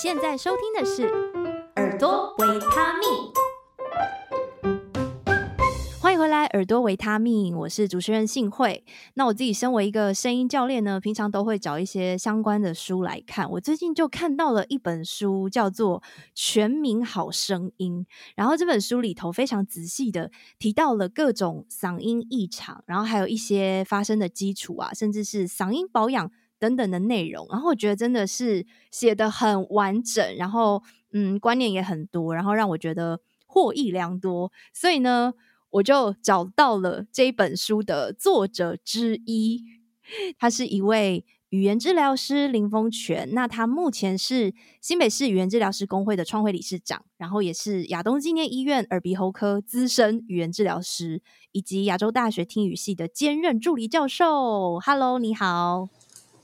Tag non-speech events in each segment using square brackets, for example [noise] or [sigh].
现在收听的是耳朵维他命。欢迎回来，耳朵维他命，我是主持人幸慧。那我自己身为一个声音教练呢，平常都会找一些相关的书来看。我最近就看到了一本书，叫做《全民好声音》。然后这本书里头非常仔细的提到了各种嗓音异常，然后还有一些发声的基础啊，甚至是嗓音保养等等的内容。然后我觉得真的是写得很完整，然后嗯，观念也很多，然后让我觉得获益良多。所以呢。我就找到了这一本书的作者之一，他是一位语言治疗师林峰全。那他目前是新北市语言治疗师工会的创会理事长，然后也是亚东纪念医院耳鼻喉科资深语言治疗师，以及亚洲大学听语系的兼任助理教授。Hello，你好。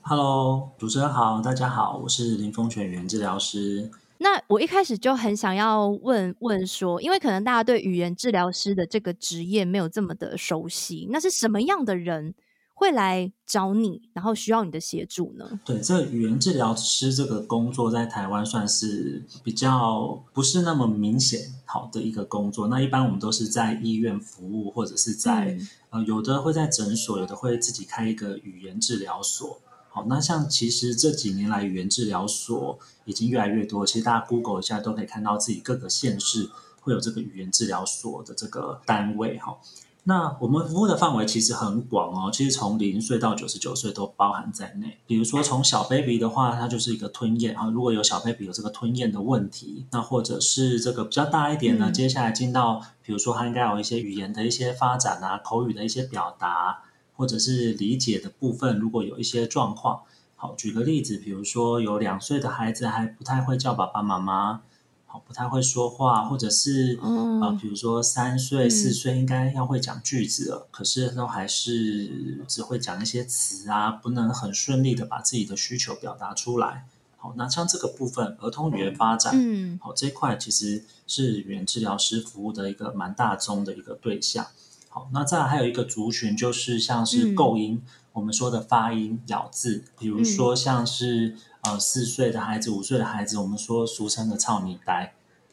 Hello，主持人好，大家好，我是林丰全语言治疗师。那我一开始就很想要问问说，因为可能大家对语言治疗师的这个职业没有这么的熟悉，那是什么样的人会来找你，然后需要你的协助呢？对，这个语言治疗师这个工作在台湾算是比较不是那么明显好的一个工作。那一般我们都是在医院服务，或者是在、嗯、呃有的会在诊所，有的会自己开一个语言治疗所。好，那像其实这几年来语言治疗所已经越来越多，其实大家 Google 一下都可以看到自己各个县市会有这个语言治疗所的这个单位哈。那我们服务的范围其实很广哦，其实从零岁到九十九岁都包含在内。比如说从小 baby 的话，它就是一个吞咽啊，如果有小 baby 有这个吞咽的问题，那或者是这个比较大一点呢，接下来进到比如说它应该有一些语言的一些发展啊，口语的一些表达。或者是理解的部分，如果有一些状况，好，举个例子，比如说有两岁的孩子还不太会叫爸爸妈妈，好，不太会说话，或者是、嗯、呃，比如说三岁、四岁应该要会讲句子了，嗯、可是都还是只会讲一些词啊，不能很顺利的把自己的需求表达出来。好，那像这个部分，儿童语言发展，嗯，好，这一块其实是语言治疗师服务的一个蛮大宗的一个对象。好，那再来还有一个族群，就是像是构音，嗯、我们说的发音、咬字，比如说像是、嗯、呃四岁的孩子、五岁的孩子，我们说俗称的“操你呆”，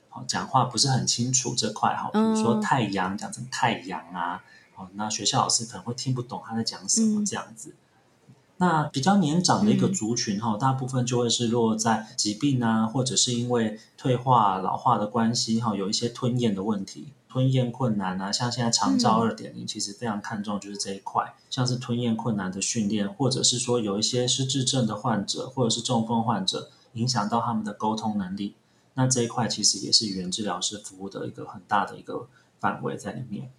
好，讲话不是很清楚这块哈，比如说太阳讲成太阳啊，好，那学校老师可能会听不懂他在讲什么这样子。嗯、那比较年长的一个族群哈，嗯、大部分就会是落在疾病啊，或者是因为退化老化的关系哈，有一些吞咽的问题。吞咽困难啊，像现在长照二点零，其实非常看重就是这一块，嗯、像是吞咽困难的训练，或者是说有一些失智症的患者，或者是中风患者，影响到他们的沟通能力，那这一块其实也是语言治疗师服务的一个很大的一个范围在里面。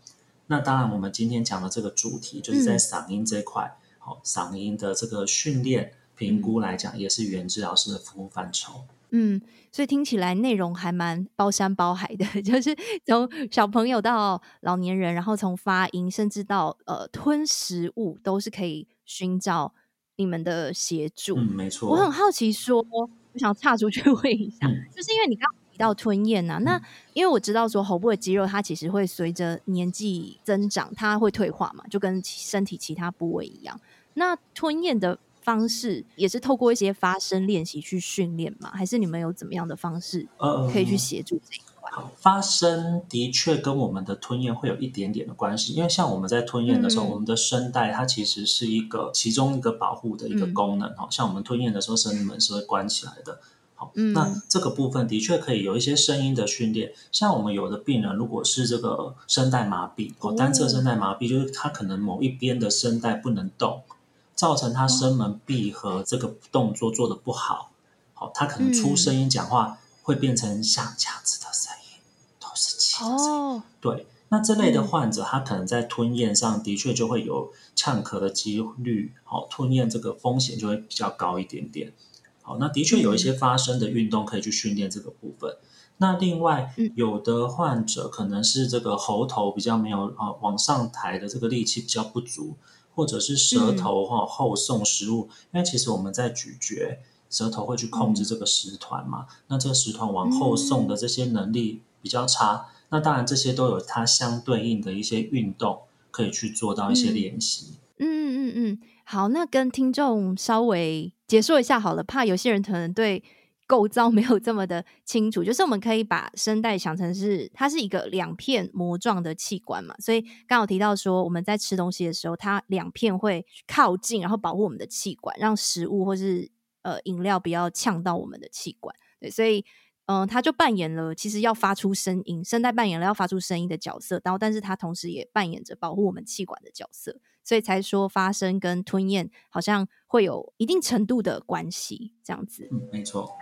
那当然，我们今天讲的这个主题就是在嗓音这一块，好、嗯，嗓音的这个训练评估来讲，也是语言治疗师的服务范畴。嗯，所以听起来内容还蛮包山包海的，[laughs] 就是从小朋友到老年人，然后从发音甚至到呃吞食物，都是可以寻找你们的协助。嗯，没错。我很好奇说，说我想岔出去 [laughs] 问一下，嗯、就是因为你刚刚提到吞咽啊，嗯、那因为我知道说喉部的肌肉它其实会随着年纪增长，它会退化嘛，就跟身体其他部位一样。那吞咽的。方式也是透过一些发声练习去训练吗？还是你们有怎么样的方式可以去协助这一块？发声的确跟我们的吞咽会有一点点的关系，因为像我们在吞咽的时候，嗯、我们的声带它其实是一个其中一个保护的一个功能。好、嗯、像我们吞咽的时候，声门是会关起来的。好，嗯、那这个部分的确可以有一些声音的训练。像我们有的病人，如果是这个声带麻痹，哦，单侧声带麻痹，就是他可能某一边的声带不能动。造成他声门闭合这个动作做的不好，好，他可能出声音讲话会变成像这样子的声音，都是气的声音。哦，对，那这类的患者，他可能在吞咽上的确就会有呛咳的几率，好，吞咽这个风险就会比较高一点点。好，那的确有一些发声的运动可以去训练这个部分。那另外，有的患者可能是这个喉头比较没有啊往上抬的这个力气比较不足。或者是舌头哈后送食物，嗯、因为其实我们在咀嚼，舌头会去控制这个食团嘛。嗯、那这个食团往后送的这些能力比较差，嗯、那当然这些都有它相对应的一些运动可以去做到一些练习。嗯嗯嗯嗯，好，那跟听众稍微解说一下好了，怕有些人可能对构造没有这么的清楚，就是我们可以把声带想成是它是一个两片膜状的器官嘛，所以刚好提到说我们在吃东西的时候，它两片会靠近，然后保护我们的气管，让食物或是呃饮料不要呛到我们的气管。对，所以嗯、它就扮演了其实要发出声音，声带扮演了要发出声音的角色，然后但是它同时也扮演着保护我们气管的角色，所以才说发声跟吞咽好像会有一定程度的关系，这样子。嗯，没错。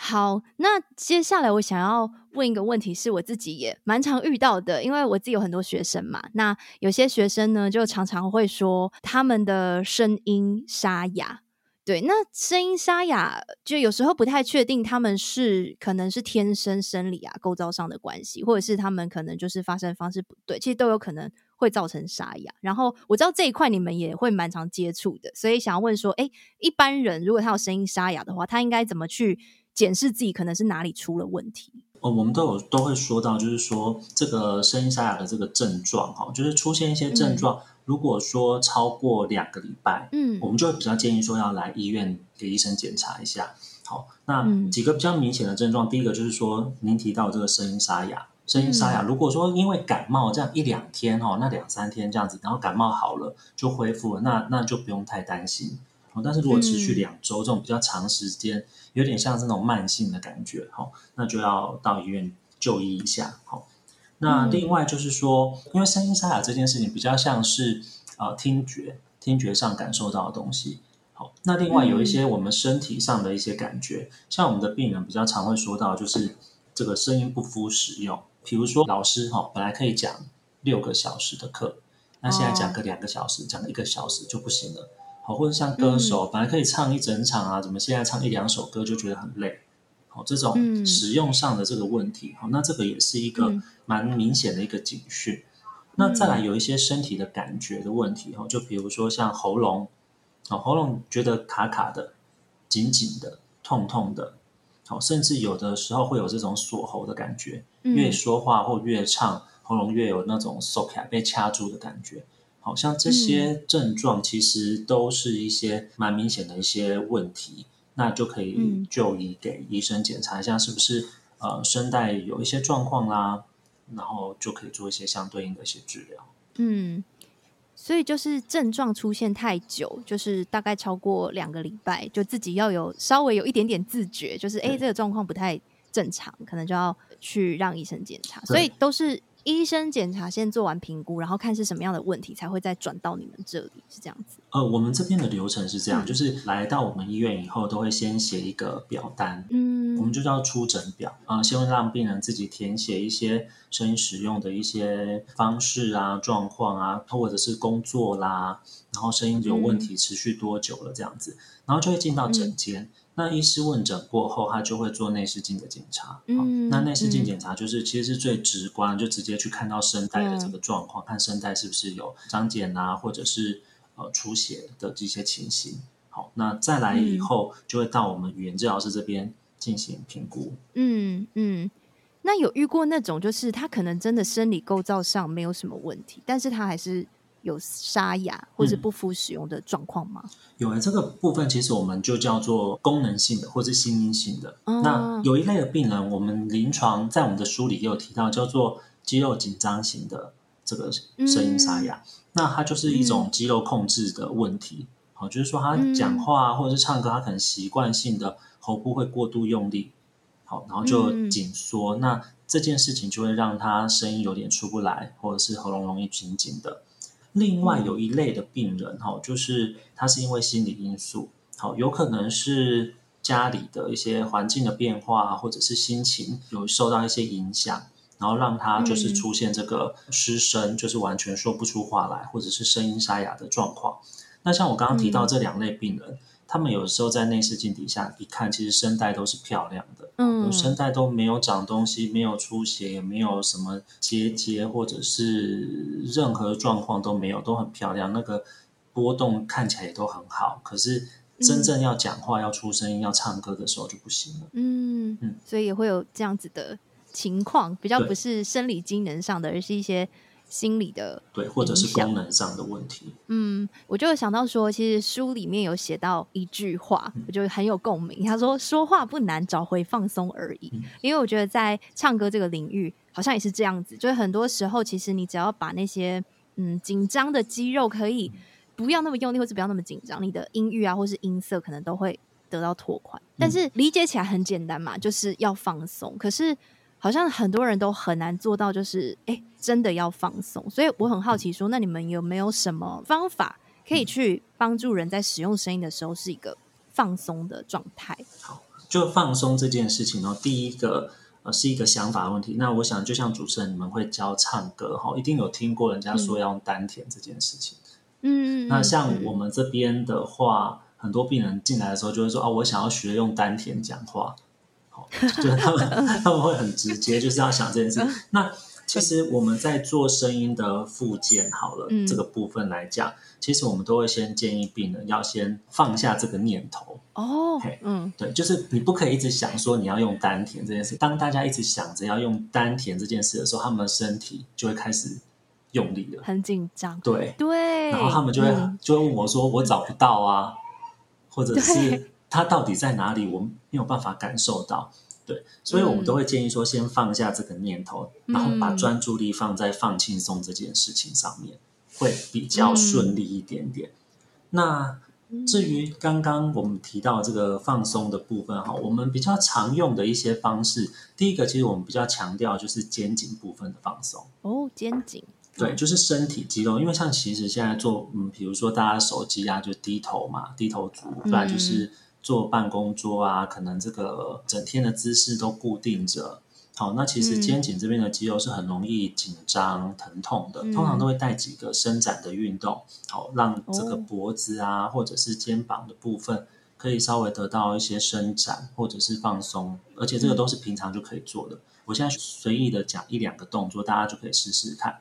好，那接下来我想要问一个问题，是我自己也蛮常遇到的，因为我自己有很多学生嘛。那有些学生呢，就常常会说他们的声音沙哑。对，那声音沙哑，就有时候不太确定他们是可能是天生生理啊构造上的关系，或者是他们可能就是发声方式不对，其实都有可能会造成沙哑。然后我知道这一块你们也会蛮常接触的，所以想要问说，诶，一般人如果他有声音沙哑的话，他应该怎么去？检视自己可能是哪里出了问题。哦，我们都有都会说到，就是说这个声音沙哑的这个症状哈，就是出现一些症状，嗯、如果说超过两个礼拜，嗯，我们就会比较建议说要来医院给医生检查一下。好，那几个比较明显的症状，嗯、第一个就是说您提到这个声音沙哑，声音沙哑，如果说因为感冒这样一两天哈，那两三天这样子，然后感冒好了就恢复了，那那就不用太担心。但是如果持续两周，这种比较长时间，有点像这种慢性的感觉，哈，那就要到医院就医一下，好。那另外就是说，因为声音沙哑这件事情比较像是呃听觉，听觉上感受到的东西，好。那另外有一些我们身体上的一些感觉，像我们的病人比较常会说到，就是这个声音不敷使用。比如说老师哈，本来可以讲六个小时的课，那现在讲个两个小时，讲个一个小时就不行了。好，或者像歌手，本来可以唱一整场啊，怎么现在唱一两首歌就觉得很累？好，这种使用上的这个问题，好，那这个也是一个蛮明显的一个警讯。那再来有一些身体的感觉的问题，哈，就比如说像喉咙，哦喉咙觉得卡卡的、紧紧的、痛痛的，好，甚至有的时候会有这种锁喉的感觉，越说话或越唱，喉咙越有那种锁卡被掐住的感觉。好像这些症状其实都是一些蛮明显的一些问题，那就可以就医给医生检查一下是不是呃声带有一些状况啦，然后就可以做一些相对应的一些治疗。嗯，所以就是症状出现太久，就是大概超过两个礼拜，就自己要有稍微有一点点自觉，就是哎这个状况不太正常，可能就要去让医生检查。所以都是。医生检查先做完评估，然后看是什么样的问题，才会再转到你们这里，是这样子。呃，我们这边的流程是这样，嗯、就是来到我们医院以后，都会先写一个表单，嗯，我们就叫出诊表啊、呃，先会让病人自己填写一些声音使用的一些方式啊、状况啊，或者是工作啦，然后声音有问题持续多久了这样子，嗯、然后就会进到诊间。嗯那医师问诊过后，他就会做内视镜的检查。嗯，那内视镜检查就是其实是最直观，就直接去看到声带的这个状况，嗯、看声带是不是有张茧啊，或者是呃出血的这些情形。好，那再来以后就会到我们语言治疗师这边进行评估。嗯嗯，那有遇过那种就是他可能真的生理构造上没有什么问题，但是他还是。有沙哑或者不敷使用的状况吗？嗯、有诶，这个部分其实我们就叫做功能性的或者心因性的。嗯、那有一类的病人，我们临床在我们的书里也有提到，叫做肌肉紧张型的这个声音沙哑。嗯、那它就是一种肌肉控制的问题。好、嗯，就是说他讲话或者是唱歌，他可能习惯性的喉部会过度用力，好，然后就紧缩。嗯、那这件事情就会让他声音有点出不来，或者是喉咙容易紧紧的。另外有一类的病人哈，就是他是因为心理因素，好，有可能是家里的一些环境的变化，或者是心情有受到一些影响，然后让他就是出现这个失声，就是完全说不出话来，或者是声音沙哑的状况。那像我刚刚提到这两类病人。他们有时候在内视镜底下一看，其实声带都是漂亮的，嗯，声带都没有长东西，没有出血，也没有什么结节，或者是任何状况都没有，都很漂亮。那个波动看起来也都很好，可是真正要讲话、嗯、要出声音、要唱歌的时候就不行了。嗯嗯，所以也会有这样子的情况，比较不是生理机能上的，而是一些心理的对，或者是功能上的问题。嗯，我就想到说，其实书里面有写到一句话，我觉得很有共鸣。他说：“说话不难，找回放松而已。嗯”因为我觉得在唱歌这个领域，好像也是这样子。就是很多时候，其实你只要把那些嗯紧张的肌肉可以不要那么用力，或是不要那么紧张，你的音域啊，或是音色可能都会得到拓宽。但是理解起来很简单嘛，就是要放松。可是好像很多人都很难做到，就是哎、欸，真的要放松。所以我很好奇说，说那你们有没有什么方法可以去帮助人在使用声音的时候是一个放松的状态？好，就放松这件事情呢，第一个呃是一个想法的问题。那我想，就像主持人你们会教唱歌哈，一定有听过人家说要用丹田这件事情。嗯，那像我们这边的话，嗯、很多病人进来的时候就会说哦，我想要学用丹田讲话。[laughs] 就是他们他们会很直接，就是要想这件事。那其实我们在做声音的复健好了、嗯、这个部分来讲，其实我们都会先建议病人要先放下这个念头。哦，嗯，对，就是你不可以一直想说你要用丹田这件事。当大家一直想着要用丹田这件事的时候，他们的身体就会开始用力了，很紧张。对对，然后他们就会、嗯、就会问我说：“我找不到啊，或者是。”它到底在哪里？我们没有办法感受到，对，所以我们都会建议说，先放下这个念头，嗯、然后把专注力放在放轻松这件事情上面，会比较顺利一点点。嗯、那至于刚刚我们提到这个放松的部分哈，我们比较常用的一些方式，第一个其实我们比较强调就是肩颈部分的放松。哦，肩颈，对，就是身体肌肉，因为像其实现在做，嗯，比如说大家手机啊，就低头嘛，低头族，不然就是。坐办公桌啊，可能这个整天的姿势都固定着。好，那其实肩颈这边的肌肉是很容易紧张、疼痛的。嗯、通常都会带几个伸展的运动，好，让这个脖子啊，哦、或者是肩膀的部分可以稍微得到一些伸展或者是放松。而且这个都是平常就可以做的。嗯、我现在随意的讲一两个动作，大家就可以试试看。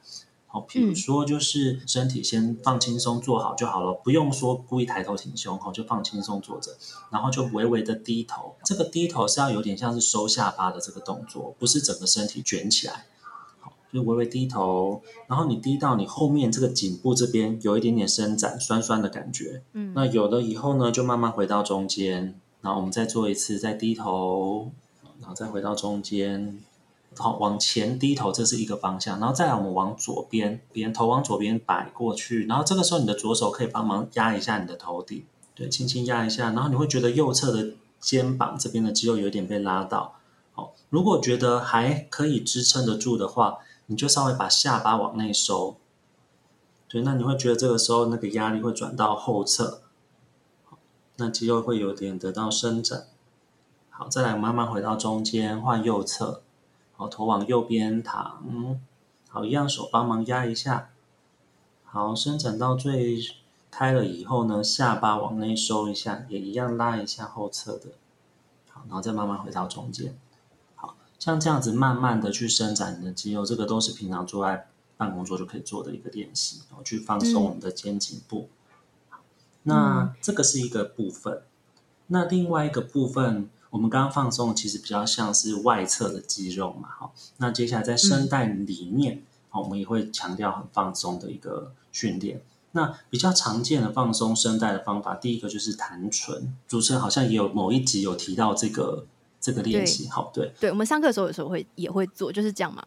好，比如说就是身体先放轻松坐好就好了，不用说故意抬头挺胸，好，就放轻松坐着，然后就微微的低头。这个低头是要有点像是收下巴的这个动作，不是整个身体卷起来。好，就微微低头，然后你低到你后面这个颈部这边有一点点伸展，酸酸的感觉。嗯，那有了以后呢，就慢慢回到中间，然后我们再做一次，再低头，然后再回到中间。好，往前低头，这是一个方向，然后再来我们往左边，边头往左边摆过去，然后这个时候你的左手可以帮忙压一下你的头顶，对，轻轻压一下，然后你会觉得右侧的肩膀这边的肌肉有点被拉到。好，如果觉得还可以支撑得住的话，你就稍微把下巴往内收，对，那你会觉得这个时候那个压力会转到后侧，那肌肉会有点得到伸展。好，再来慢慢回到中间，换右侧。好，头往右边躺，好，一样手帮忙压一下，好，伸展到最开了以后呢，下巴往内收一下，也一样拉一下后侧的，好，然后再慢慢回到中间，好，像这样子慢慢的去伸展你的肌肉，这个都是平常坐在办公桌就可以做的一个练习，然后去放松我们的肩颈部。好，那这个是一个部分，那另外一个部分。我们刚刚放松，其实比较像是外侧的肌肉嘛，好，那接下来在声带里面，好、嗯，我们也会强调很放松的一个训练。那比较常见的放松声带的方法，第一个就是弹唇。主持人好像也有某一集有提到这个这个练习，对好，对，对，我们上课的时候有时候会也会做，就是这样嘛。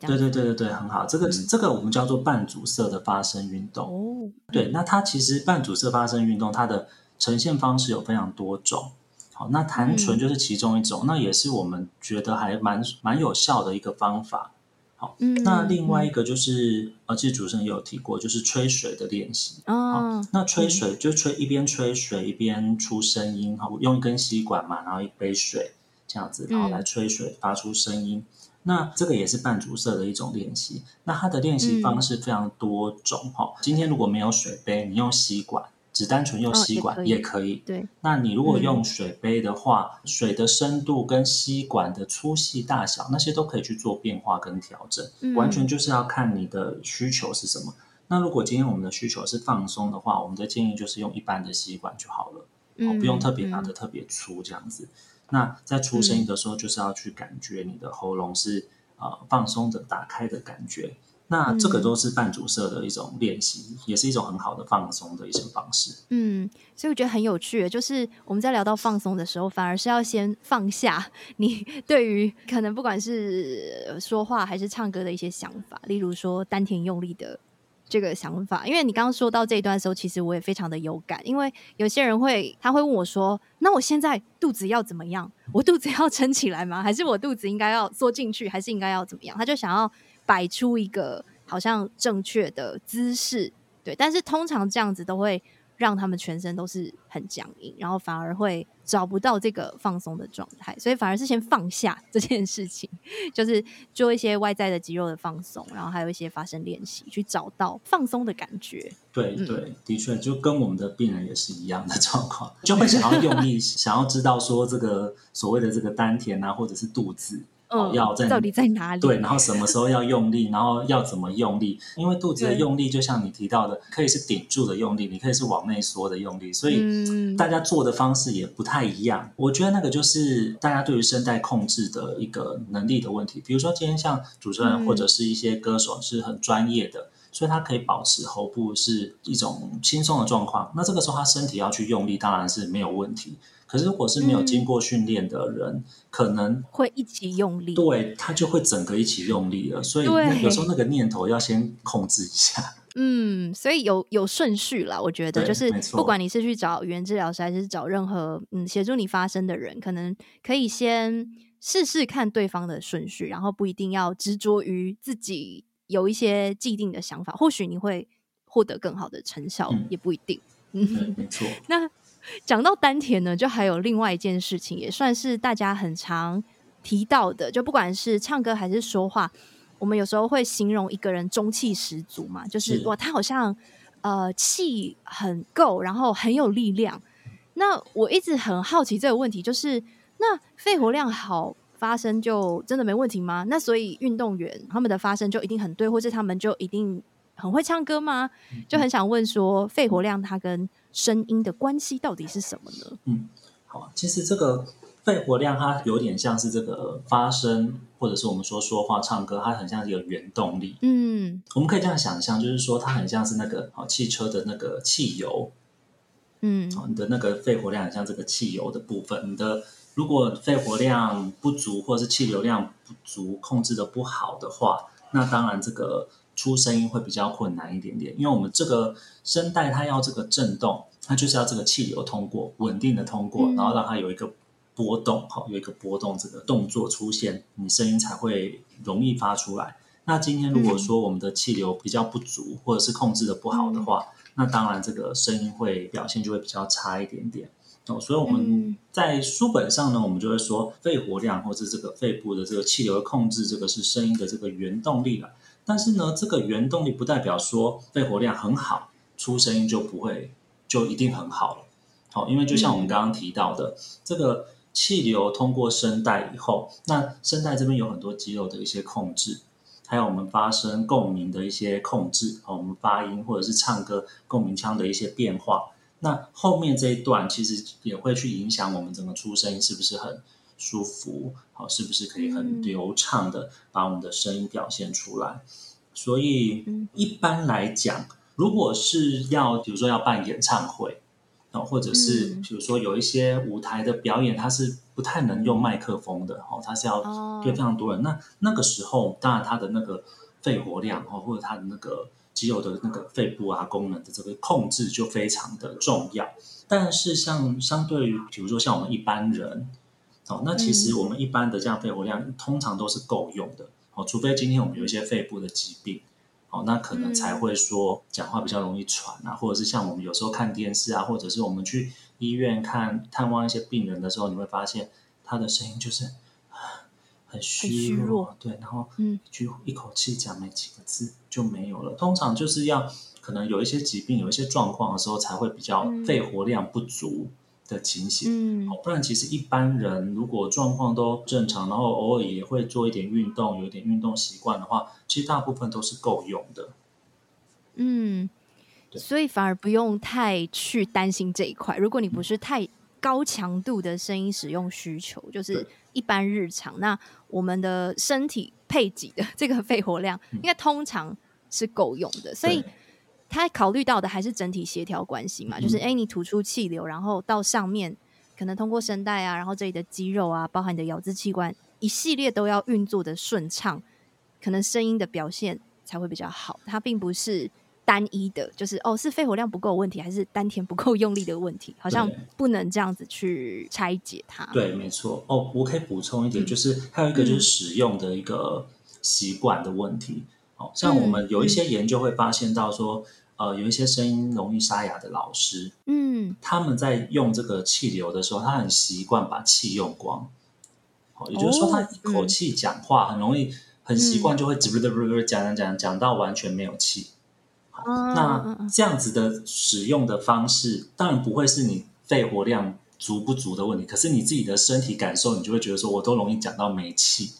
对对对对对，很好，这个、嗯、这个我们叫做半阻塞的发声运动。哦，对，那它其实半阻塞发声运动，它的呈现方式有非常多种。好，那弹唇就是其中一种，嗯、那也是我们觉得还蛮蛮有效的一个方法。好，嗯、那另外一个就是，而且、嗯、主持人也有提过，就是吹水的练习。哦，好，那吹水、嗯、就吹一边吹水一边出声音，好，用一根吸管嘛，然后一杯水这样子，然后来吹水发出声音。嗯、那这个也是半阻塞的一种练习。那它的练习方式非常多种。哈、嗯，今天如果没有水杯，你用吸管。只单纯用吸管、哦、也可以，对。那你如果用水杯的话，嗯、水的深度跟吸管的粗细大小那些都可以去做变化跟调整，嗯、完全就是要看你的需求是什么。那如果今天我们的需求是放松的话，我们的建议就是用一般的吸管就好了，嗯、不用特别拿的特别粗这样子。嗯、那在出声音的时候，就是要去感觉你的喉咙是呃放松的打开的感觉。那这个都是半阻塞的一种练习，嗯，也是一种很好的放松的一些方式。嗯，所以我觉得很有趣，就是我们在聊到放松的时候，反而是要先放下你 [laughs] 对于可能不管是说话还是唱歌的一些想法，例如说丹田用力的这个想法。因为你刚刚说到这一段的时候，其实我也非常的有感，因为有些人会他会问我说：“那我现在肚子要怎么样？我肚子要撑起来吗？还是我肚子应该要缩进去？还是应该要怎么样？”他就想要。摆出一个好像正确的姿势，对，但是通常这样子都会让他们全身都是很僵硬，然后反而会找不到这个放松的状态，所以反而是先放下这件事情，就是做一些外在的肌肉的放松，然后还有一些发声练习，去找到放松的感觉。对对，的确，就跟我们的病人也是一样的状况，就会想要用力，想要知道说这个所谓的这个丹田啊，或者是肚子。嗯，要在到底在哪里？对，然后什么时候要用力，然后要怎么用力？因为肚子的用力，就像你提到的，可以是顶住的用力，你可以是往内缩的用力，所以大家做的方式也不太一样。我觉得那个就是大家对于声带控制的一个能力的问题。比如说今天像主持人或者是一些歌手是很专业的，所以他可以保持喉部是一种轻松的状况。那这个时候他身体要去用力，当然是没有问题。可是，如果是没有经过训练的人，嗯、可能会一起用力，对，他就会整个一起用力了。所以，有时候那个念头要先控制一下。[laughs] 嗯，所以有有顺序啦，我觉得就是，不管你是去找语言治疗师，还是找任何嗯协助你发声的人，可能可以先试试看对方的顺序，然后不一定要执着于自己有一些既定的想法，或许你会获得更好的成效，嗯、也不一定。嗯，没错。[laughs] 那。讲到丹田呢，就还有另外一件事情，也算是大家很常提到的。就不管是唱歌还是说话，我们有时候会形容一个人中气十足嘛，就是，是哇，他好像呃气很够，然后很有力量。那我一直很好奇这个问题，就是那肺活量好，发声就真的没问题吗？那所以运动员他们的发声就一定很对，或是他们就一定很会唱歌吗？就很想问说，肺活量它跟声音的关系到底是什么呢？嗯，好，其实这个肺活量它有点像是这个发声，或者是我们说说话、唱歌，它很像是一个原动力。嗯，我们可以这样想象，就是说它很像是那个好汽车的那个汽油。嗯，好，你的那个肺活量很像这个汽油的部分。你的如果肺活量不足，或者是气流量不足，控制的不好的话，那当然这个。出声音会比较困难一点点，因为我们这个声带它要这个震动，它就是要这个气流通过，稳定的通过，然后让它有一个波动，好，有一个波动这个动作出现，你声音才会容易发出来。那今天如果说我们的气流比较不足，或者是控制的不好的话，那当然这个声音会表现就会比较差一点点哦。所以我们在书本上呢，我们就会说肺活量或者这个肺部的这个气流的控制，这个是声音的这个原动力了。但是呢，这个原动力不代表说肺活量很好，出声音就不会就一定很好了。好，因为就像我们刚刚提到的，这个气流通过声带以后，那声带这边有很多肌肉的一些控制，还有我们发声共鸣的一些控制，我们发音或者是唱歌共鸣腔的一些变化。那后面这一段其实也会去影响我们整个出声音是不是很舒服，好，是不是可以很流畅的把我们的声音表现出来？所以一般来讲，如果是要，比如说要办演唱会，哦或者是比如说有一些舞台的表演，它是不太能用麦克风的，哦，它是要对非常多人。那那个时候，当然它的那个肺活量，哦，或者它的那个肌肉的那个肺部啊功能的这个控制就非常的重要。但是像相对于，比如说像我们一般人。哦，那其实我们一般的这样肺活量通常都是够用的。哦，除非今天我们有一些肺部的疾病，哦，那可能才会说讲话比较容易喘啊，或者是像我们有时候看电视啊，或者是我们去医院看探望一些病人的时候，你会发现他的声音就是很虚弱，弱，对，然后嗯，就一口气讲没几个字就没有了。通常就是要可能有一些疾病、有一些状况的时候，才会比较肺活量不足。的情形，嗯，不然其实一般人如果状况都正常，然后偶尔也会做一点运动，有点运动习惯的话，其实大部分都是够用的。嗯，所以反而不用太去担心这一块。如果你不是太高强度的声音使用需求，就是一般日常。那我们的身体配给的 [laughs] 这个肺活量，应该通常是够用的，所以他考虑到的还是整体协调关系嘛，就是哎，你吐出气流，然后到上面可能通过声带啊，然后这里的肌肉啊，包含你的咬字器官，一系列都要运作的顺畅，可能声音的表现才会比较好。它并不是。单一的，就是哦，是肺活量不够问题，还是丹田不够用力的问题？好像不能这样子去拆解它。对，没错。哦，我可以补充一点，嗯、就是还有一个就是使用的一个习惯的问题。像我们有一些研究会发现到说，嗯、呃，有一些声音容易沙哑的老师，嗯，他们在用这个气流的时候，他很习惯把气用光。哦，也就是说，他一口气讲话很容易，嗯、很习惯就会讲讲讲讲到完全没有气。那这样子的使用的方式，当然不会是你肺活量足不足的问题，可是你自己的身体感受，你就会觉得说，我都容易讲到没气。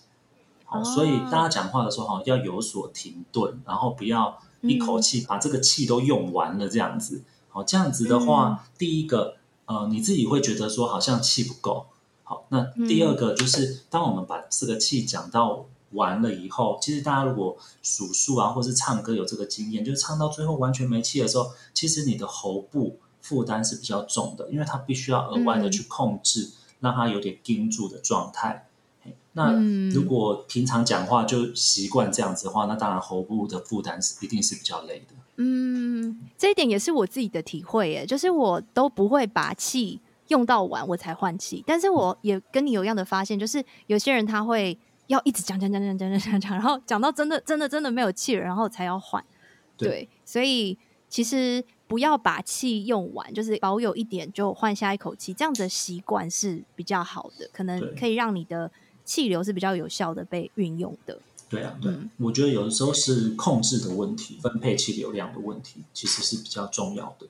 好，所以大家讲话的时候，哈，要有所停顿，然后不要一口气把这个气都用完了，这样子。好，这样子的话，第一个，呃，你自己会觉得说好像气不够。好，那第二个就是，当我们把这个气讲到。完了以后，其实大家如果数数啊，或是唱歌有这个经验，就是唱到最后完全没气的时候，其实你的喉部负担是比较重的，因为它必须要额外的去控制，嗯、让它有点盯住的状态。那如果平常讲话就习惯这样子的话，那当然喉部的负担是一定是比较累的。嗯，这一点也是我自己的体会耶，就是我都不会把气用到完我才换气，但是我也跟你有一样的发现，就是有些人他会。要一直讲讲讲讲讲讲讲，然后讲到真的真的真的没有气了，然后才要换。对，对，所以其实不要把气用完，就是保有一点就换下一口气，这样子的习惯是比较好的，可能可以让你的气流是比较有效的被运用的。对啊，对，嗯，我觉得有的时候是控制的问题，分配气流量的问题，其实是比较重要的。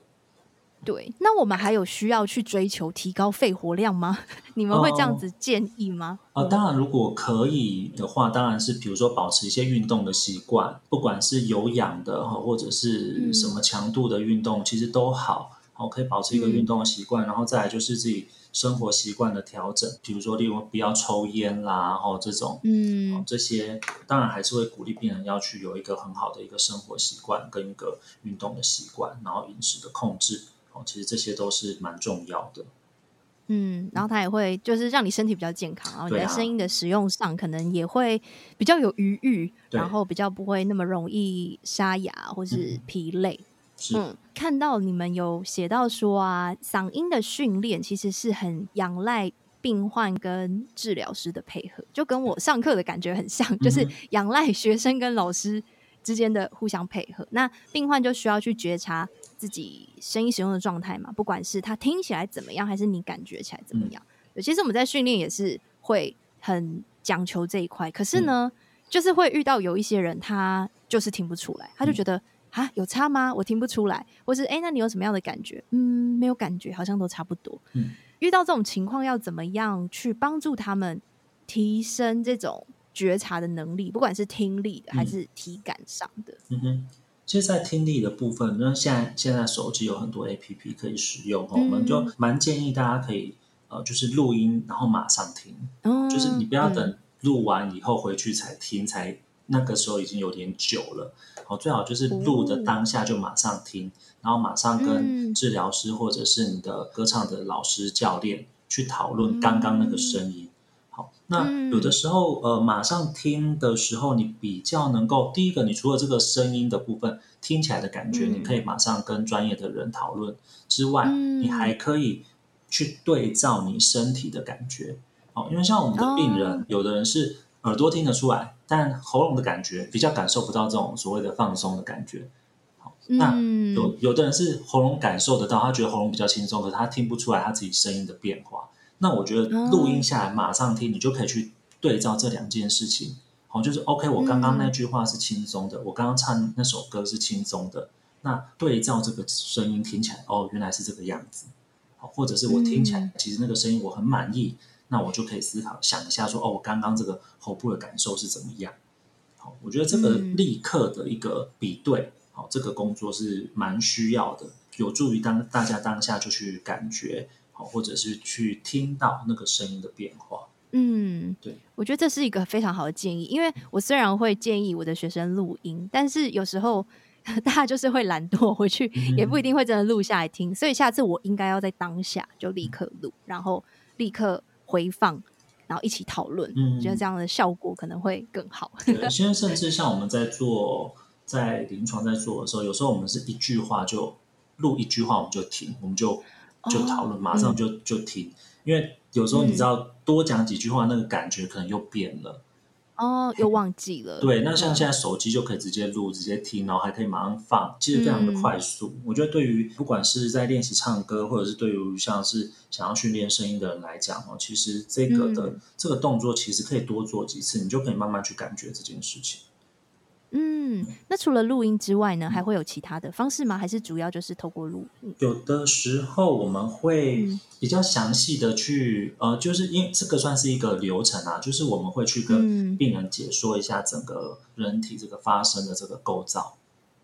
对，那我们还有需要去追求提高肺活量吗？[laughs] 你们会这样子建议吗？呃，当然，如果可以的话，当然是比如说保持一些运动的习惯，不管是有氧的或者是什么强度的运动，嗯、其实都好。好，可以保持一个运动的习惯，嗯、然后再来就是自己生活习惯的调整，比如说例如不要抽烟啦，然后这种，嗯，这些当然还是会鼓励病人要去有一个很好的一个生活习惯跟一个运动的习惯，然后饮食的控制。其实这些都是蛮重要的，嗯，然后它也会就是让你身体比较健康，然后你在声音的使用上可能也会比较有余裕，对然后比较不会那么容易沙哑或是疲累。嗯，嗯，看到你们有写到说啊，嗓音的训练其实是很仰赖病患跟治疗师的配合，就跟我上课的感觉很像，嗯、就是仰赖学生跟老师之间的互相配合。那病患就需要去觉察。自己声音使用的状态嘛，不管是他听起来怎么样，还是你感觉起来怎么样，嗯、其实我们在训练也是会很讲求这一块。可是呢，嗯、就是会遇到有一些人，他就是听不出来，他就觉得啊、嗯，有差吗？我听不出来，或是哎，那你有什么样的感觉？嗯，没有感觉，好像都差不多。嗯，遇到这种情况，要怎么样去帮助他们提升这种觉察的能力？不管是听力的，还是体感上的。嗯哼。其实，在听力的部分，那现在现在手机有很多 APP 可以使用，嗯、我们就蛮建议大家可以呃，就是录音，然后马上听，嗯、就是你不要等录完以后回去才听，才那个时候已经有点久了。哦，最好就是录的当下就马上听，哦、然后马上跟治疗师或者是你的歌唱的老师教练去讨论刚刚那个声音。好那有的时候，呃，马上听的时候，你比较能够第一个，你除了这个声音的部分听起来的感觉，你可以马上跟专业的人讨论之外，你还可以去对照你身体的感觉。哦，因为像我们的病人，有的人是耳朵听得出来，但喉咙的感觉比较感受不到这种所谓的放松的感觉。好，那有有的人是喉咙感受得到，他觉得喉咙比较轻松，可是他听不出来他自己声音的变化。那我觉得录音下来马上听，你就可以去对照这两件事情。好，就是 OK，我刚刚那句话是轻松的，我刚刚唱那首歌是轻松的。那对照这个声音听起来，哦，原来是这个样子。好，或者是我听起来其实那个声音我很满意，那我就可以思考想一下说，哦，我刚刚这个喉部的感受是怎么样？好，我觉得这个立刻的一个比对，好，这个工作是蛮需要的，有助于当大家当下就去感觉。好，或者是去听到那个声音的变化。嗯，对，我觉得这是一个非常好的建议，因为我虽然会建议我的学生录音，但是有时候 [laughs] 大家就是会懒惰回去，也不一定会真的录下来听，所以下次我应该要在当下就立刻录，然后立刻回放，然后一起讨论，嗯，觉得这样的效果可能会更好。对，现在甚至像我们在做在临床在做的时候，有时候我们是一句话就录一句话，我们就停，我们就就讨论，哦，马上就，嗯，就停，因为有时候你知道。嗯多讲几句话，那个感觉可能又变了哦，又忘记了。对，那像现在手机就可以直接录、直接听，然后还可以马上放，其实非常的快速。嗯、我觉得对于不管是在练习唱歌，或者是对于像是想要训练声音的人来讲哦，其实这个的、嗯、这个动作其实可以多做几次，你就可以慢慢去感觉这件事情。嗯，那除了录音之外呢，还会有其他的方式吗？还是主要就是透过录音？有的时候我们会比较详细的去，嗯、呃，就是因为这个算是一个流程啊，就是我们会去跟病人解说一下整个人体这个发生的这个构造。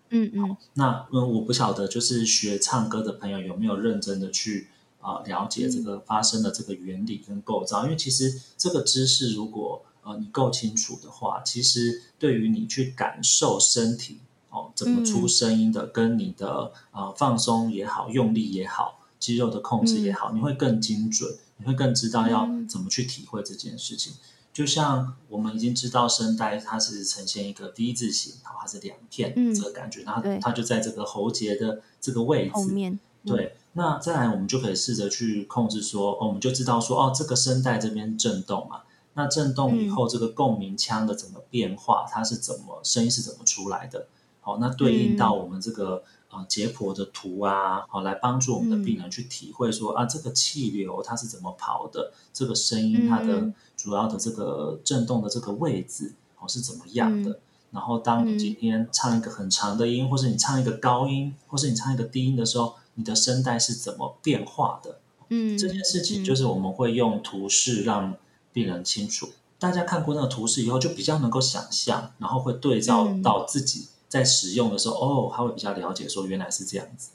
嗯嗯。那嗯，我不晓得，就是学唱歌的朋友有没有认真的去啊、呃、了解这个发生的这个原理跟构造？因为其实这个知识如果呃，你够清楚的话，其实对于你去感受身体哦怎么出声音的，嗯、跟你的呃放松也好、用力也好、肌肉的控制也好，嗯、你会更精准，你会更知道要怎么去体会这件事情。嗯、就像我们已经知道声带它是呈现一个 V 字形，好，它是两片这个感觉，然后、嗯、它就在这个喉结的这个位置。后面。对，那再来我们就可以试着去控制说，哦，我们就知道说，哦，这个声带这边震动嘛。那震动以后，这个共鸣腔的怎么变化？嗯、它是怎么声音是怎么出来的？好，那对应到我们这个呃、解剖的图啊，好，来帮助我们的病人去体会说、嗯、啊，这个气流它是怎么跑的？这个声音它的主要的这个震动的这个位置哦是怎么样的？嗯、然后当你今天唱一个很长的音，或是你唱一个高音，或是你唱一个低音的时候，你的声带是怎么变化的？嗯，这件事情就是我们会用图示让。病人清楚，大家看过那个图示以后，就比较能够想象，然后会对照到自己在使用的时候，嗯、哦，他会比较了解，说原来是这样子。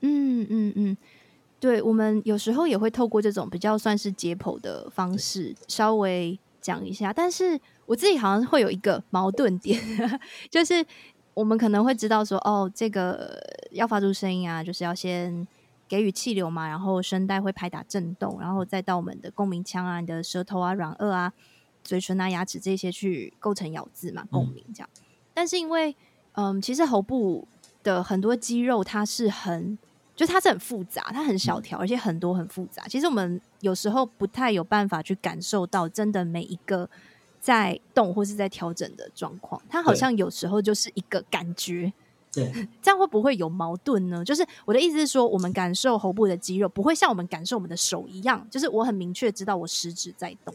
嗯嗯嗯，对，我们有时候也会透过这种比较算是解剖的方式，稍微讲一下。但是我自己好像会有一个矛盾点，[laughs] 就是我们可能会知道说，哦，这个要发出声音啊，就是要先。给予气流嘛，然后声带会拍打震动，然后再到我们的共鸣腔啊、你的舌头啊、软腭啊、嘴唇啊、牙齿这些去构成咬字嘛，共鸣这样。嗯、但是因为，嗯，其实喉部的很多肌肉它是很，就它是很复杂，它很小条，嗯、而且很多很复杂。其实我们有时候不太有办法去感受到真的每一个在动或是在调整的状况，它好像有时候就是一个感觉。对，[laughs] 这样会不会有矛盾呢？就是我的意思是说，我们感受喉部的肌肉，不会像我们感受我们的手一样，就是我很明确知道我食指在动。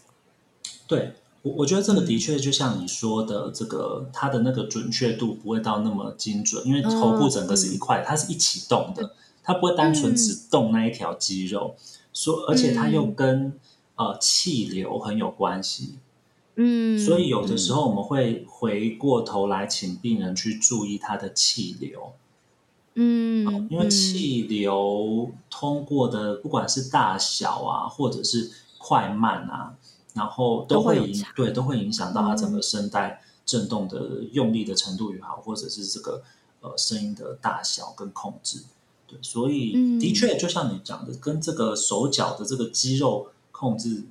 对，我我觉得这个的确就像你说的，这个、嗯、它的那个准确度不会到那么精准，因为喉部整个是一块，嗯、它是一起动的，它不会单纯只动那一条肌肉，说、嗯、而且它又跟呃气流很有关系。嗯，所以有的时候我们会回过头来请病人去注意他的气流，嗯，因为气流通过的不管是大小啊，或者是快慢啊，然后都会影对都会影响到他整个声带震动的用力的程度也好，或者是这个呃声音的大小跟控制，对，所以的确就像你讲的，跟这个手脚的这个肌肉控制。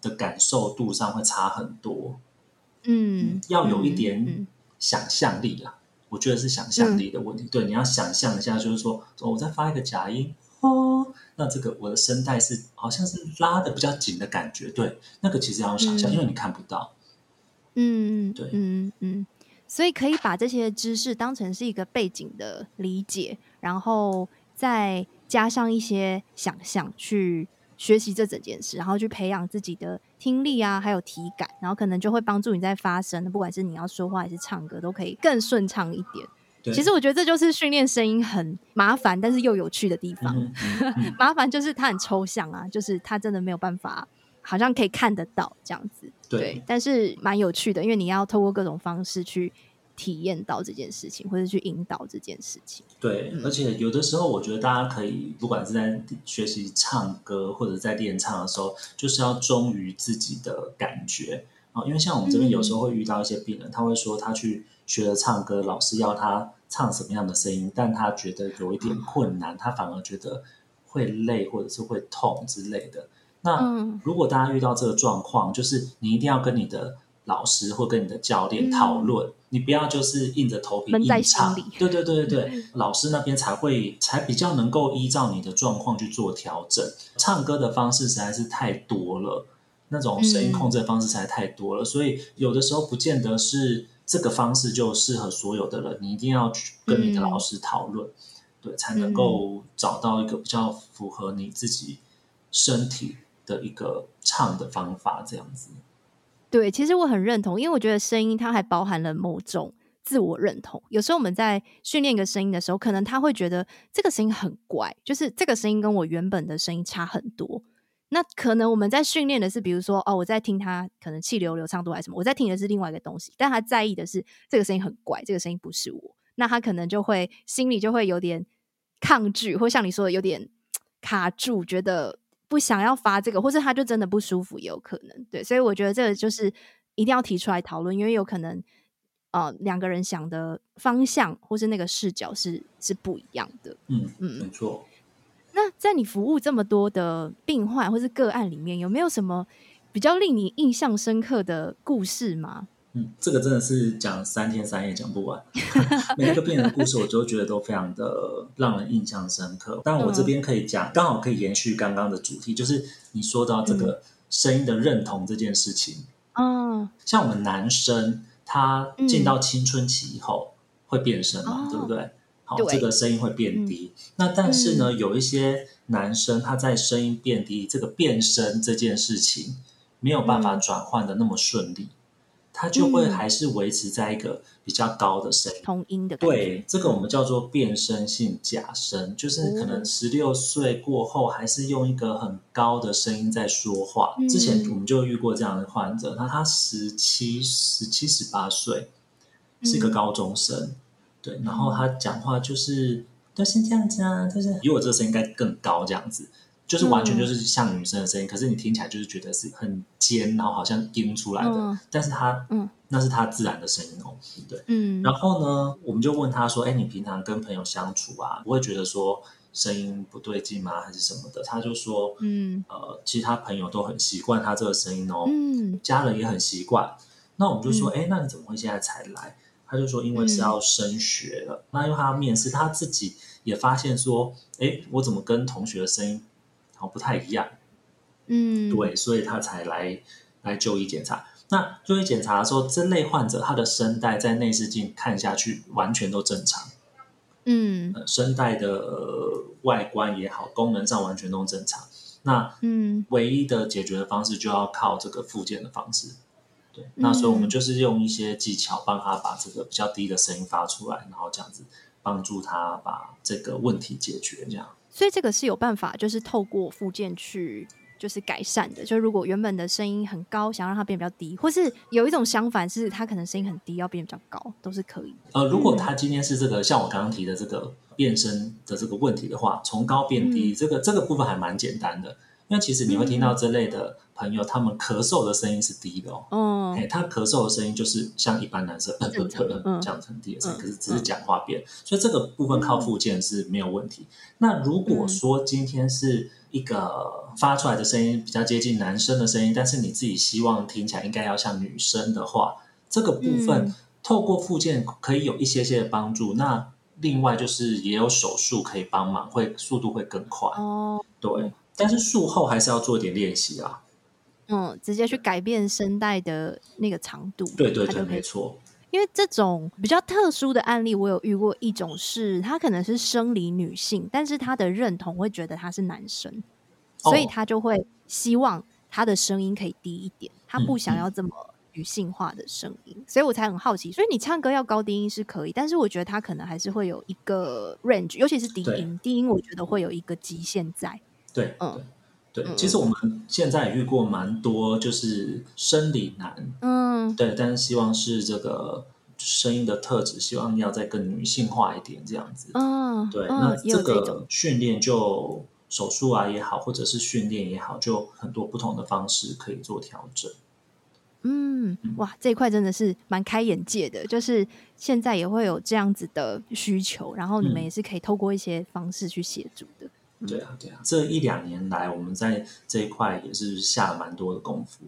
的感受度上会差很多，嗯，要有一点想象力啦，嗯、我觉得是想象力的问题。嗯、对，你要想象一下，就是说，我在发一个假音，哦，那这个我的声带是好像是拉的比较紧的感觉，对，那个其实要用想象，嗯、因为你看不到，嗯，对，嗯嗯，所以可以把这些知识当成是一个背景的理解，然后再加上一些想象去。学习这整件事，然后去培养自己的听力啊，还有体感，然后可能就会帮助你在发声，不管是你要说话还是唱歌，都可以更顺畅一点。其实我觉得这就是训练声音很麻烦，但是又有趣的地方。嗯嗯 [laughs] 嗯、麻烦就是它很抽象啊，就是它真的没有办法，好像可以看得到这样子。对，对，但是蛮有趣的，因为你要透过各种方式去体验到这件事情，或者去引导这件事情。对，嗯、而且有的时候，我觉得大家可以，不管是在学习唱歌或者在练唱的时候，就是要忠于自己的感觉啊。因为像我们这边有时候会遇到一些病人，嗯、他会说他去学了唱歌，老师要他唱什么样的声音，但他觉得有一点困难，嗯、他反而觉得会累或者是会痛之类的。那如果大家遇到这个状况，就是你一定要跟你的老师或跟你的教练讨论，嗯、你不要就是硬着头皮硬唱。对对对对对，嗯、老师那边才会才比较能够依照你的状况去做调整。唱歌的方式实在是太多了，那种声音控制的方式实在太多了，嗯、所以有的时候不见得是这个方式就适合所有的人。你一定要去跟你的老师讨论，嗯、对，才能够找到一个比较符合你自己身体的一个唱的方法，这样子。对，其实我很认同，因为我觉得声音它还包含了某种自我认同。有时候我们在训练一个声音的时候，可能他会觉得这个声音很怪，就是这个声音跟我原本的声音差很多。那可能我们在训练的是，比如说哦，我在听他可能气流流畅度还是什么，我在听的是另外一个东西，但他在意的是这个声音很怪，这个声音不是我。那他可能就会心里就会有点抗拒，或像你说的有点卡住，觉得。不想要发这个，或是他就真的不舒服，也有可能。对，所以我觉得这个就是一定要提出来讨论，因为有可能呃两个人想的方向或是那个视角是是不一样的。嗯嗯，没错。那在你服务这么多的病患或是个案里面，有没有什么比较令你印象深刻的故事吗？嗯，这个真的是讲三天三夜讲不完。[laughs] 每一个病人的故事，我都觉得都非常的让人印象深刻。但我这边可以讲，刚好可以延续刚刚的主题，就是你说到这个声音的认同这件事情。嗯，像我们男生，他进到青春期以后会变声嘛，对不对？好，这个声音会变低。那但是呢，有一些男生他在声音变低，这个变声这件事情没有办法转换的那么顺利。它就会还是维持在一个比较高的声音，同音的。对，这个我们叫做变声性假声，就是可能十六岁过后还是用一个很高的声音在说话。嗯、之前我们就遇过这样的患者，那他十七、十七、十八岁，是一个高中生，嗯、对，然后他讲话就是都是这样子啊，就是比我这个声音应该更高这样子。就是完全就是像女生的声音，嗯、可是你听起来就是觉得是很尖，然后好像音出来的。嗯、但是他，嗯，那是他自然的声音哦，对，嗯。然后呢，我们就问他说：“哎，你平常跟朋友相处啊，不会觉得说声音不对劲吗？还是什么的？”他就说：“嗯，呃，其他朋友都很习惯他这个声音哦，嗯，家人也很习惯。”那我们就说：“哎、嗯，那你怎么会现在才来？”他就说：“因为是要升学了，嗯、那因为他要面试，他自己也发现说：‘哎，我怎么跟同学的声音？’”哦，不太一样，嗯，对，所以他才来来就医检查。那就医检查的时候，这类患者他的声带在内视镜看下去完全都正常，嗯，呃、声带的、呃、外观也好，功能上完全都正常。那嗯，唯一的解决的方式就要靠这个复健的方式，对。那所以我们就是用一些技巧帮他把这个比较低的声音发出来，然后这样子帮助他把这个问题解决，这样。所以这个是有办法，就是透过附件去就是改善的。就如果原本的声音很高，想让它变比较低，或是有一种相反，是它可能声音很低，要变比较高，都是可以。呃，如果他今天是这个，嗯、像我刚刚提的这个变声的这个问题的话，从高变低，嗯、这个这个部分还蛮简单的。因为其实你会听到这类的朋友，嗯、他们咳嗽的声音是低的哦。嗯，哎，他咳嗽的声音就是像一般男生嗯嗯嗯这样很低的声音，嗯、可是只是讲话变，嗯、所以这个部分靠附件是没有问题。嗯、那如果说今天是一个发出来的声音比较接近男生的声音，但是你自己希望听起来应该要像女生的话，这个部分、嗯、透过附件可以有一些些的帮助。那另外就是也有手术可以帮忙，会速度会更快。哦，对。但是术后还是要做一点练习啊。嗯，直接去改变声带的那个长度。对对对，没错。因为这种比较特殊的案例，我有遇过一种是，她可能是生理女性，但是她的认同会觉得她是男生，哦、所以她就会希望她的声音可以低一点，她不想要这么女性化的声音，嗯嗯、所以我才很好奇。所以你唱歌要高低音是可以，但是我觉得她可能还是会有一个 range，尤其是低音，低音我觉得会有一个极限在。对，嗯，对，其实我们现在也遇过蛮多，就是生理男，嗯，对，但是希望是这个声音的特质，希望要再更女性化一点，这样子。嗯，对，嗯、那这个训练就手术啊也好，或者是训练也好，就很多不同的方式可以做调整。嗯，哇，这一块真的是蛮开眼界的，就是现在也会有这样子的需求，然后你们也是可以透过一些方式去协助的。嗯、对啊，对啊，这一两年来，我们在这一块也是下了蛮多的功夫。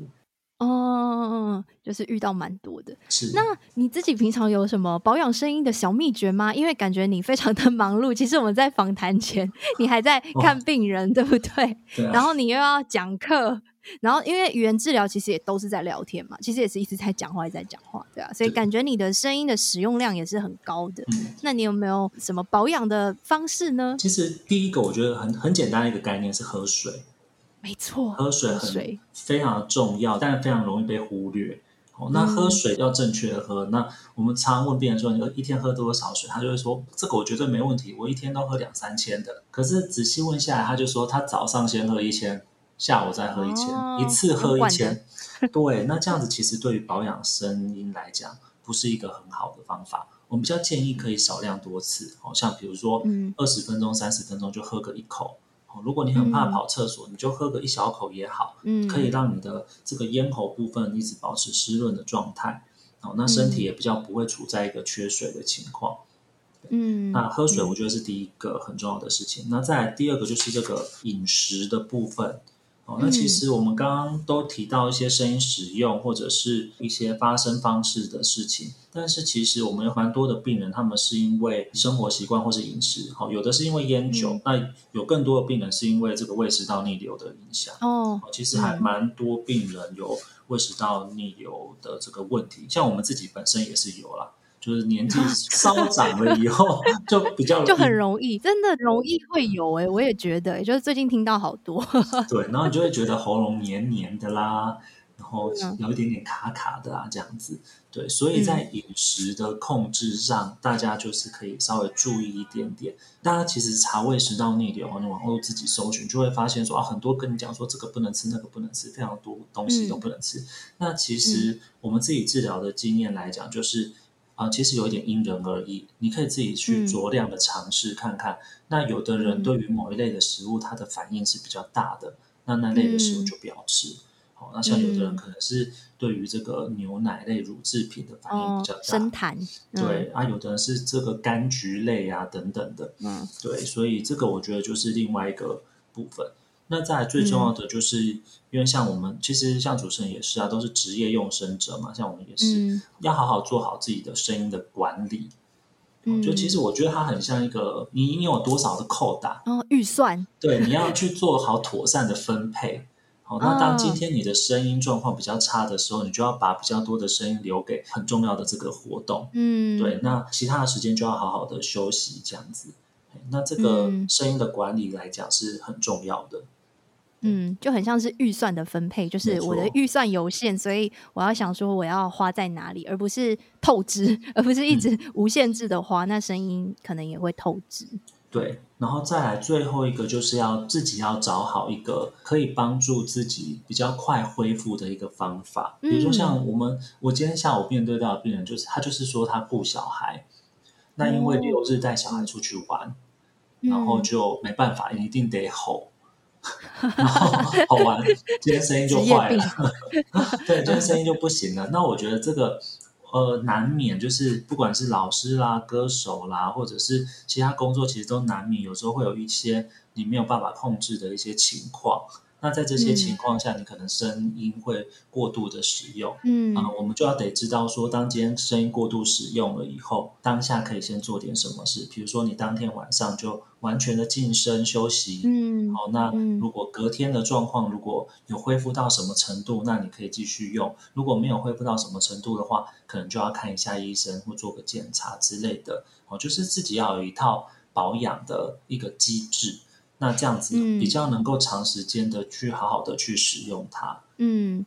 哦，就是遇到蛮多的。是，那你自己平常有什么保养声音的小秘诀吗？因为感觉你非常的忙碌。[laughs] 其实我们在访谈前，你还在看病人，对不对？对啊。然后你又要讲课。然后，因为语言治疗其实也都是在聊天嘛，其实也是一直在讲话，一直在讲话，对啊，所以感觉你的声音的使用量也是很高的。那你有没有什么保养的方式呢？其实第一个我觉得很很简单的一个概念是喝水，没错，喝水很非常的重要，但非常容易被忽略。哦，那喝水要正确的喝。那我们常问病人说，你一天喝多少水？他就会说，这个我绝对没问题，我一天都喝两三千的。可是仔细问下来，他就说他早上先喝一千。下午再喝一千，哦，一次喝一千，[laughs] 对，那这样子其实对于保养声音来讲，不是一个很好的方法。我们比较建议可以少量多次，好像比如说二十分钟、三十分钟就喝个一口。如果你很怕跑厕所，嗯，你就喝个一小口也好，嗯，可以让你的这个咽喉部分一直保持湿润的状态。哦，那身体也比较不会处在一个缺水的情况。嗯，那喝水我觉得是第一个很重要的事情。那再来第二个就是这个饮食的部分。那其实我们刚刚都提到一些声音使用或者是一些发声方式的事情，但是其实我们有蛮多的病人，他们是因为生活习惯或是饮食，好，有的是因为烟酒，嗯、那有更多的病人是因为这个胃食道逆流的影响。哦，其实还蛮多病人有胃食道逆流的这个问题，像我们自己本身也是有啦。就是年纪 [laughs] 稍长了以后，[laughs] 就比较就很容易，真的容易会有哎、欸，我也觉得、欸，就是最近听到好多，[laughs] 对，然后你就会觉得喉咙黏黏的啦，然后有一点点卡卡的啊，这样子，对，所以在饮食的控制上，嗯、大家就是可以稍微注意一点点。大家其实查胃食道逆流，你往后自己搜寻，就会发现说啊，很多跟你讲说这个不能吃，那个不能吃，非常多东西都不能吃。嗯、那其实我们自己治疗的经验来讲，就是。啊，其实有一点因人而异，你可以自己去酌量的尝试看看。嗯、那有的人对于某一类的食物，他的反应是比较大的，那那类的食物就不要吃。好、嗯，那像有的人可能是对于这个牛奶类乳制品的反应比较大，生痰。对、嗯、啊，有的人是这个柑橘类啊等等的。嗯，对，所以这个我觉得就是另外一个部分。那再来最重要的就是，嗯、因为像我们其实像主持人也是啊，都是职业用声者嘛，像我们也是、嗯、要好好做好自己的声音的管理。嗯，就其实我觉得它很像一个，你你有多少的扣打哦，预算，对，你要去做好妥善的分配。好，那当今天你的声音状况比较差的时候，你就要把比较多的声音留给很重要的这个活动。嗯，对，那其他的时间就要好好的休息，这样子。那这个声音的管理来讲是很重要的。嗯，就很像是预算的分配，就是我的预算有限，所以我要想说我要花在哪里，而不是透支，而不是一直 [laughs] 无限制的花，嗯、那声音可能也会透支。对，然后再来最后一个，就是要自己要找好一个可以帮助自己比较快恢复的一个方法。比如说像我们，我今天下午面对到的病人，就是他就是说他顾小孩，那因为六日带小孩出去玩，嗯、然后就没办法，一定得吼。然 [laughs] 后好玩，今天声音就坏了。[laughs] 对，今天声音就不行了。那我觉得这个呃，难免就是不管是老师啦、歌手啦，或者是其他工作，其实都难免有时候会有一些你没有办法控制的一些情况。那在这些情况下，嗯、你可能声音会过度的使用，嗯。啊、呃，我们就要得知道说，当今天声音过度使用了以后，当下可以先做点什么事，比如说你当天晚上就完全的静身休息，嗯，好，那如果隔天的状况如果有恢复到什么程度，那你可以继续用；如果没有恢复到什么程度的话，可能就要看一下医生或做个检查之类的，哦，就是自己要有一套保养的一个机制。那这样子比较能够长时间的去好好的去使用它。嗯，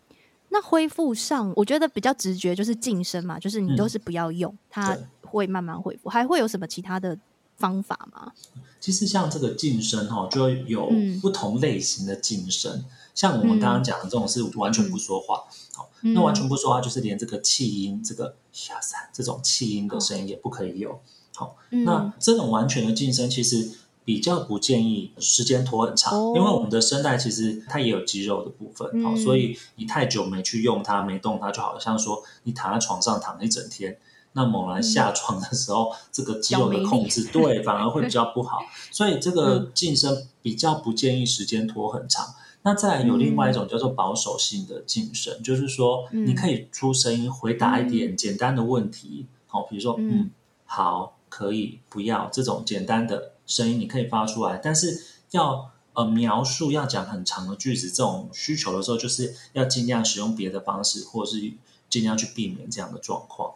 那恢复上，我觉得比较直觉就是静声嘛，就是你都是不要用，嗯、它会慢慢恢复。还会有什么其他的方法吗？其实像这个晋声哈，就有不同类型的晋声。嗯、像我们刚刚讲的这种是完全不说话，好、嗯，那完全不说话就是连这个气音，这个下三这种气音的声音也不可以有。好，嗯、那这种完全的晋声其实比较不建议时间拖很长，哦、因为我们的声带其实它也有肌肉的部分，好、嗯，所以你太久没去用它，没动它，就好像说你躺在床上躺了一整天。那猛然下床的时候，嗯、这个肌肉的控制对反而会比较不好，[laughs] 所以这个晋声比较不建议时间拖很长。嗯、那再来有另外一种叫做保守性的晋声，嗯、就是说你可以出声音回答一点简单的问题，好、嗯，比如说嗯，嗯，好，可以，不要这种简单的声音你可以发出来，但是要呃描述要讲很长的句子这种需求的时候，就是要尽量使用别的方式，或者是尽量去避免这样的状况。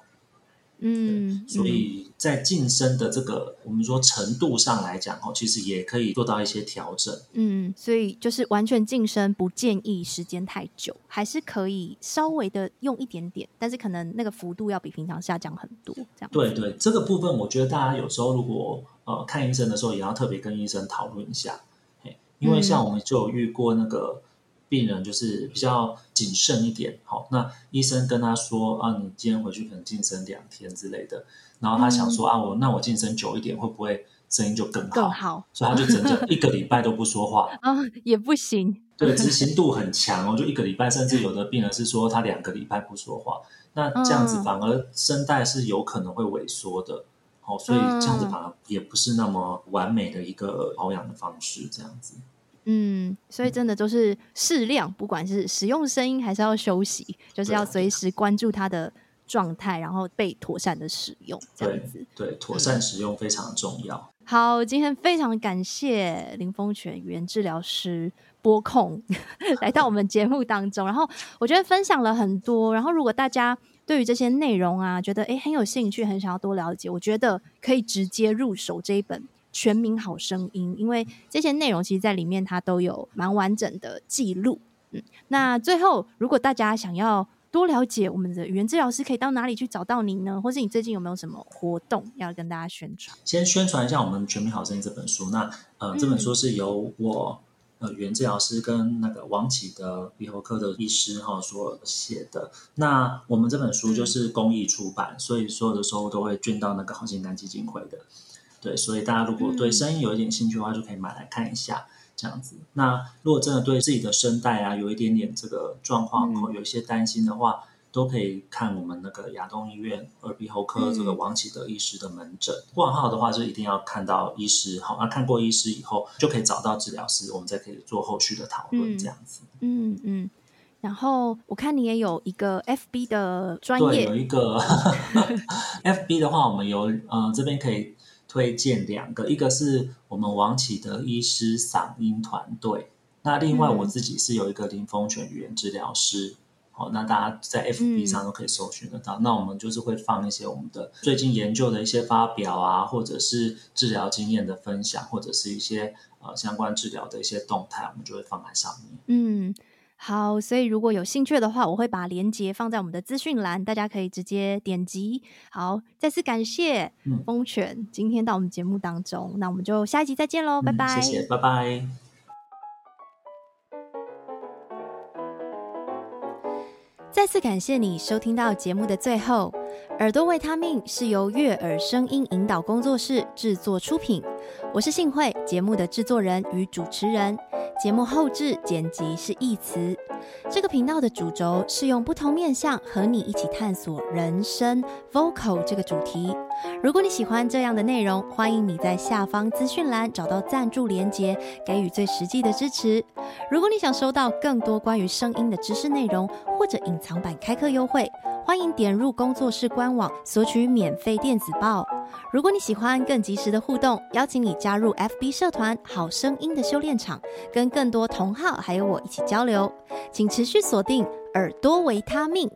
嗯，所以在晋升的这个我们说程度上来讲哦，其实也可以做到一些调整。嗯，所以就是完全晋升不建议时间太久，还是可以稍微的用一点点，但是可能那个幅度要比平常下降很多。这样。对对，这个部分我觉得大家有时候如果呃看医生的时候，也要特别跟医生讨论一下。嘿，因为像我们就有遇过那个。病人就是比较谨慎一点，好，那医生跟他说啊，你今天回去可能晋声两天之类的，然后他想说、嗯、啊，我那我晋声久一点会不会声音就更好？更好，所以他就整整一个礼拜都不说话啊，[laughs] 也不行。对，执行度很强哦，就一个礼拜，甚至有的病人是说他两个礼拜不说话，那这样子反而声带是有可能会萎缩的，好，所以这样子反而也不是那么完美的一个保养的方式，这样子。嗯，所以真的都是适量，不管是使用声音还是要休息，就是要随时关注它的状态，然后被妥善的使用，这样子。对，对，妥善使用非常重要。嗯、好，今天非常感谢林峰泉语言治疗师播控 [laughs] 来到我们节目当中，然后我觉得分享了很多，然后如果大家对于这些内容啊，觉得诶很有兴趣，很想要多了解，我觉得可以直接入手这一本。全民好声音，因为这些内容其实在里面它都有蛮完整的记录。嗯，那最后如果大家想要多了解我们的语言治疗师，可以到哪里去找到您呢？或是你最近有没有什么活动要跟大家宣传？先宣传一下我们《全民好声音》这本书。那呃，这本书是由我呃语言治疗师跟那个王启的鼻喉科的医师哈所写的。那我们这本书就是公益出版，嗯、所以所有的收入都会捐到那个好心肝基金会的。对，所以大家如果对声音有一点兴趣的话，就可以买来看一下，这样子。那如果真的对自己的声带啊有一点点这个状况，有一些担心的话，都可以看我们那个亚东医院耳鼻喉科这个王启德医师的门诊。挂号的话，就一定要看到医师，好，那看过医师以后，就可以找到治疗师，我们再可以做后续的讨论，这样子。嗯嗯。然后我看你也有一个 FB 的专业，对，有一个 [laughs] FB 的话，我们有呃这边可以。推荐两个，一个是我们王启德医师嗓音团队，那另外我自己是有一个林丰全语言治疗师，好、嗯，那大家在 FB 上都可以搜寻得到。嗯、那我们就是会放一些我们的最近研究的一些发表啊，或者是治疗经验的分享，或者是一些呃相关治疗的一些动态，我们就会放在上面。嗯。好，所以如果有兴趣的话，我会把链接放在我们的资讯栏，大家可以直接点击。好，再次感谢丰全、嗯、今天到我们节目当中，那我们就下一集再见喽，嗯、拜拜。谢谢，拜拜。次感谢你收听到节目的最后，耳朵维他命是由悦耳声音引导工作室制作出品，我是幸慧，节目的制作人与主持人。节目后制剪辑是义词。这个频道的主轴是用不同面向和你一起探索人生 vocal 这个主题。如果你喜欢这样的内容，欢迎你在下方资讯栏找到赞助连结，给予最实际的支持。如果你想收到更多关于声音的知识内容，或者隐藏版开课优惠，欢迎点入工作室官网索取免费电子报。如果你喜欢更及时的互动，邀请你加入 FB 社团“好声音的修炼场”，跟更多同好还有我一起交流。请持续锁定耳朵维他命。